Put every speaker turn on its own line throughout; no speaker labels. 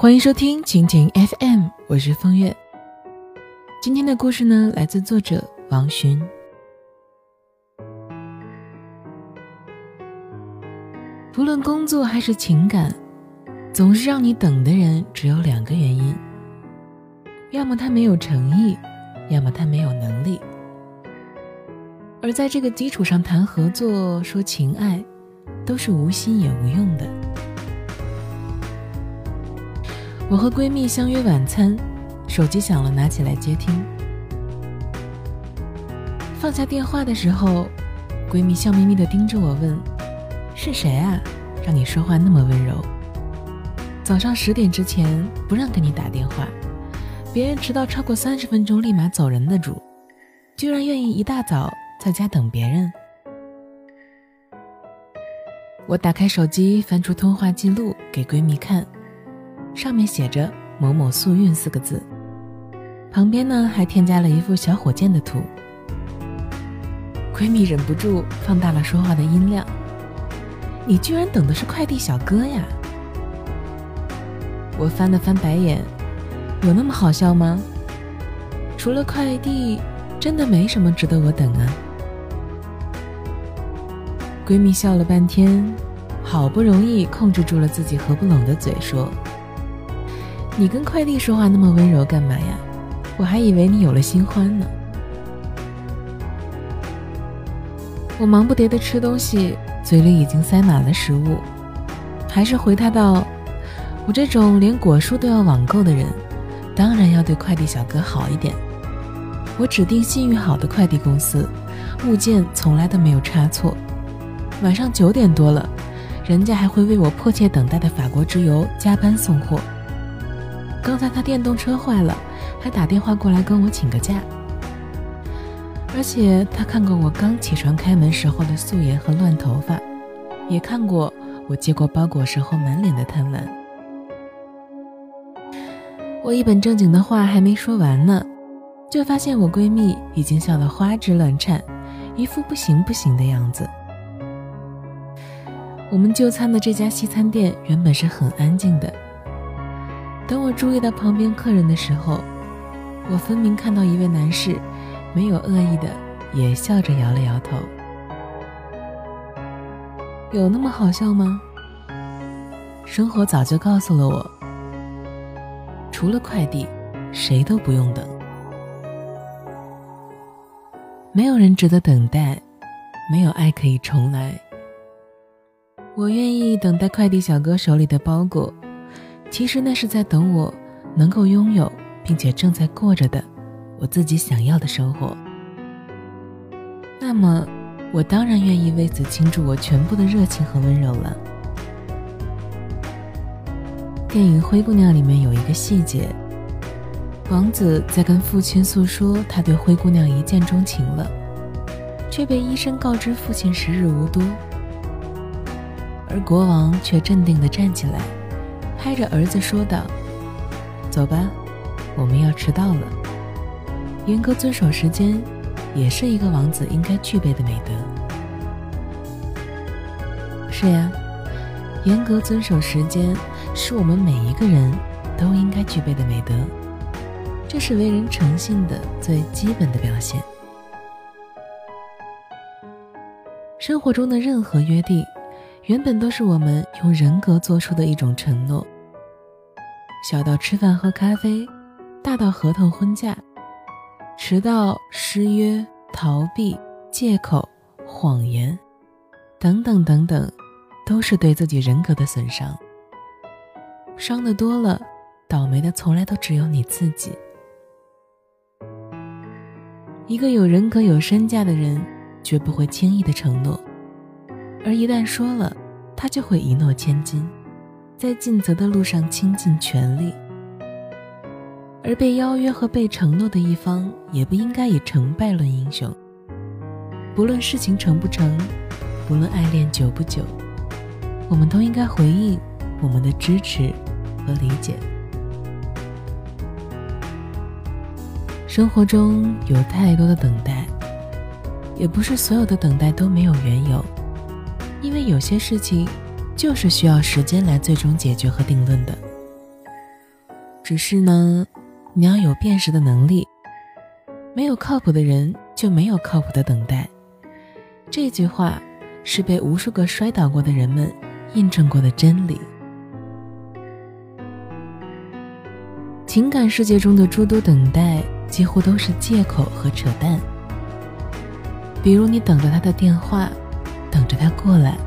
欢迎收听蜻蜓 FM，我是风月。今天的故事呢，来自作者王洵。不论工作还是情感，总是让你等的人只有两个原因：要么他没有诚意，要么他没有能力。而在这个基础上谈合作、说情爱，都是无心也无用的。我和闺蜜相约晚餐，手机响了，拿起来接听。放下电话的时候，闺蜜笑眯眯地盯着我问：“是谁啊？让你说话那么温柔？早上十点之前不让给你打电话，别人迟到超过三十分钟立马走人的主，居然愿意一大早在家等别人。”我打开手机，翻出通话记录给闺蜜看。上面写着“某某速运”四个字，旁边呢还添加了一幅小火箭的图。闺蜜忍不住放大了说话的音量：“你居然等的是快递小哥呀！”我翻了翻白眼，有那么好笑吗？除了快递，真的没什么值得我等啊。闺蜜笑了半天，好不容易控制住了自己合不拢的嘴，说。你跟快递说话那么温柔干嘛呀？我还以为你有了新欢呢。我忙不迭的吃东西，嘴里已经塞满了食物，还是回他道：“我这种连果蔬都要网购的人，当然要对快递小哥好一点。我指定信誉好的快递公司，物件从来都没有差错。晚上九点多了，人家还会为我迫切等待的法国之油加班送货。”刚才他电动车坏了，还打电话过来跟我请个假。而且他看过我刚起床开门时候的素颜和乱头发，也看过我接过包裹时候满脸的贪婪。我一本正经的话还没说完呢，就发现我闺蜜已经笑得花枝乱颤，一副不行不行的样子。我们就餐的这家西餐店原本是很安静的。等我注意到旁边客人的时候，我分明看到一位男士，没有恶意的，也笑着摇了摇头。有那么好笑吗？生活早就告诉了我，除了快递，谁都不用等。没有人值得等待，没有爱可以重来。我愿意等待快递小哥手里的包裹。其实那是在等我能够拥有，并且正在过着的我自己想要的生活。那么，我当然愿意为此倾注我全部的热情和温柔了。电影《灰姑娘》里面有一个细节：王子在跟父亲诉说他对灰姑娘一见钟情了，却被医生告知父亲时日无多，而国王却镇定地站起来。拍着儿子说道：“走吧，我们要迟到了。严格遵守时间，也是一个王子应该具备的美德。是呀，严格遵守时间，是我们每一个人都应该具备的美德。这是为人诚信的最基本的表现。生活中的任何约定。”原本都是我们用人格做出的一种承诺，小到吃饭喝咖啡，大到合同婚嫁，迟到、失约、逃避、借口、谎言，等等等等，都是对自己人格的损伤。伤的多了，倒霉的从来都只有你自己。一个有人格、有身价的人，绝不会轻易的承诺。而一旦说了，他就会一诺千金，在尽责的路上倾尽全力。而被邀约和被承诺的一方，也不应该以成败论英雄。不论事情成不成，不论爱恋久不久，我们都应该回应我们的支持和理解。生活中有太多的等待，也不是所有的等待都没有缘由。因为有些事情，就是需要时间来最终解决和定论的。只是呢，你要有辨识的能力。没有靠谱的人，就没有靠谱的等待。这句话是被无数个摔倒过的人们印证过的真理。情感世界中的诸多等待，几乎都是借口和扯淡。比如，你等着他的电话，等着他过来，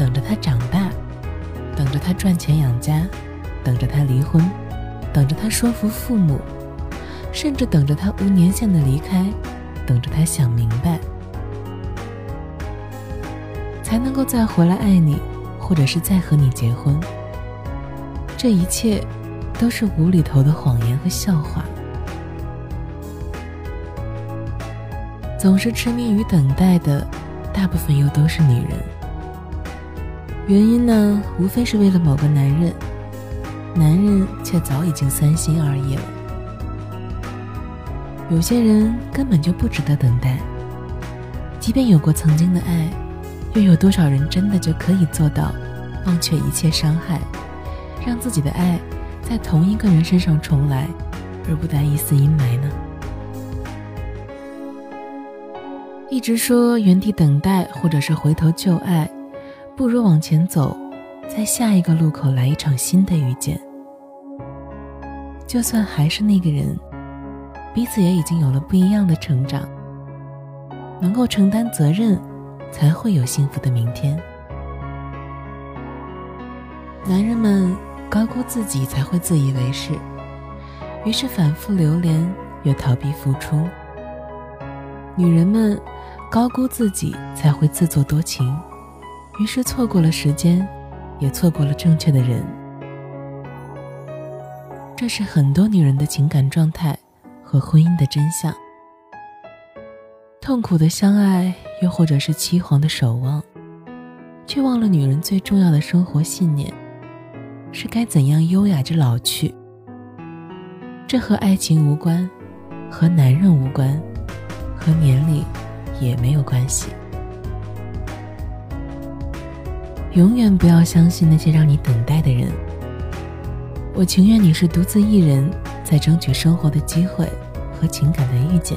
等着他长大，等着他赚钱养家，等着他离婚，等着他说服父母，甚至等着他无年限的离开，等着他想明白，才能够再回来爱你，或者是再和你结婚。这一切，都是无厘头的谎言和笑话。总是痴迷于等待的，大部分又都是女人。原因呢，无非是为了某个男人，男人却早已经三心二意了。有些人根本就不值得等待，即便有过曾经的爱，又有多少人真的就可以做到忘却一切伤害，让自己的爱在同一个人身上重来，而不带一丝阴霾呢？一直说原地等待，或者是回头旧爱，不如往前走，在下一个路口来一场新的遇见。就算还是那个人，彼此也已经有了不一样的成长。能够承担责任，才会有幸福的明天。男人们高估自己，才会自以为是，于是反复流连，又逃避付出。女人们。高估自己才会自作多情，于是错过了时间，也错过了正确的人。这是很多女人的情感状态和婚姻的真相。痛苦的相爱，又或者是凄惶的守望，却忘了女人最重要的生活信念，是该怎样优雅着老去。这和爱情无关，和男人无关，和年龄。也没有关系。永远不要相信那些让你等待的人。我情愿你是独自一人在争取生活的机会和情感的遇见，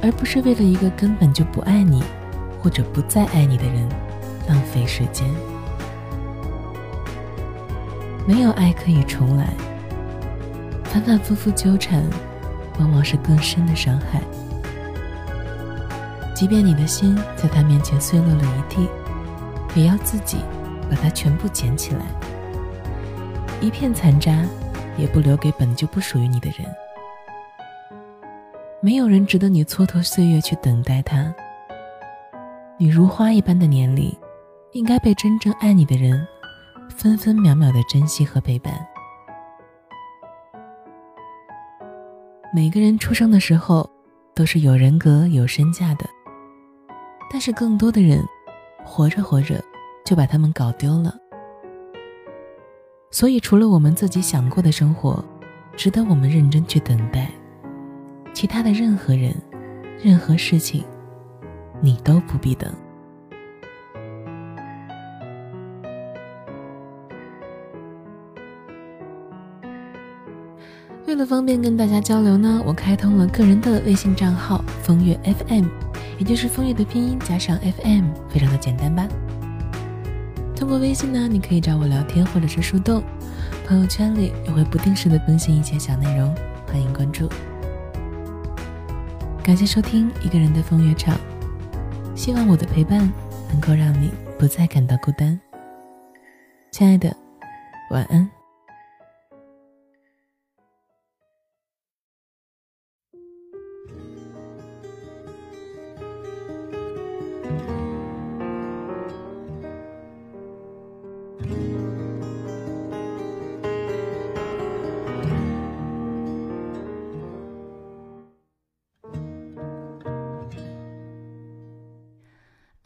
而不是为了一个根本就不爱你或者不再爱你的人浪费时间。没有爱可以重来，反反复复纠缠，往往是更深的伤害。即便你的心在他面前碎落了一地，也要自己把它全部捡起来，一片残渣也不留给本就不属于你的人。没有人值得你蹉跎岁月去等待他。你如花一般的年龄，应该被真正爱你的人分分秒秒的珍惜和陪伴。每个人出生的时候都是有人格、有身价的。但是更多的人，活着活着就把他们搞丢了。所以，除了我们自己想过的生活，值得我们认真去等待，其他的任何人、任何事情，你都不必等。为了方便跟大家交流呢，我开通了个人的微信账号“风月 FM”。也就是枫叶的拼音加上 FM，非常的简单吧。通过微信呢，你可以找我聊天或者是树洞，朋友圈里也会不定时的更新一些小内容，欢迎关注。感谢收听一个人的风月场，希望我的陪伴能够让你不再感到孤单。亲爱的，晚安。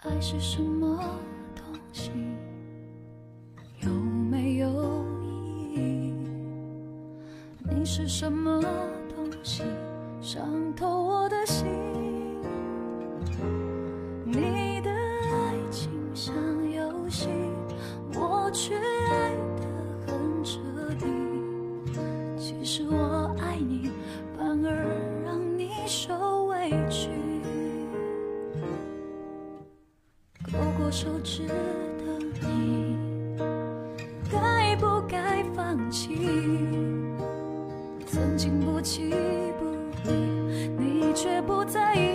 爱是什么东西？有没有意义？你是什么东西？伤透我的心。你的爱情像游戏，我却爱得很彻底。其实我爱你我手指的你？该不该放弃？曾经不弃不离你却不在意。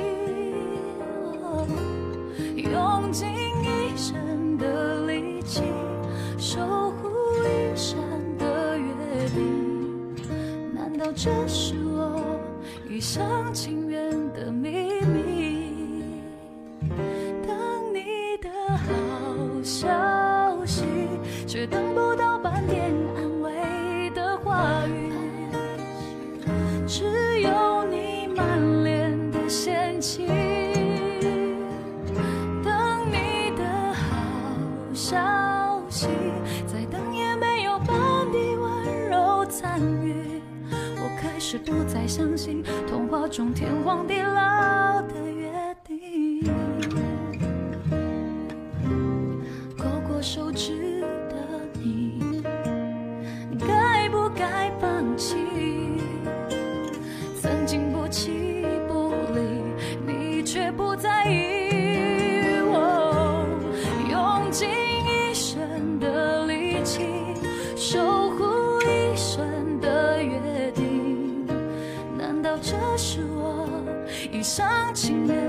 柔参与。我开始不再相信童话中天荒地老的约定。勾过手指的你，该不该放弃？曾经不弃不离，你却不在伤情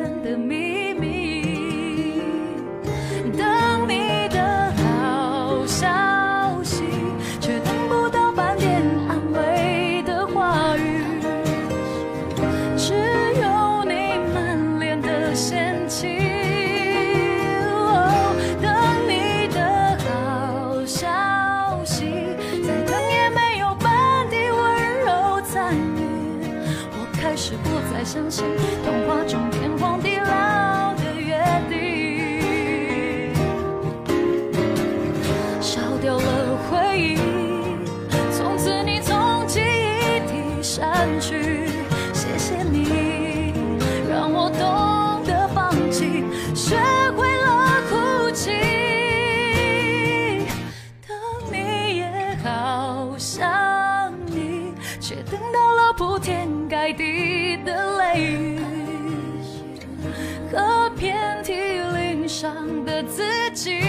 了铺天盖地的雷雨。和遍体鳞伤的自己。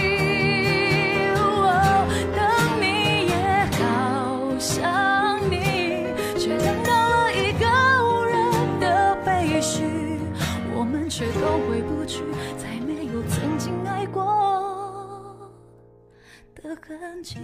哦等你也好想你，却等到了一个无人的废墟，我们却都回不去，再没有曾经爱过的痕迹。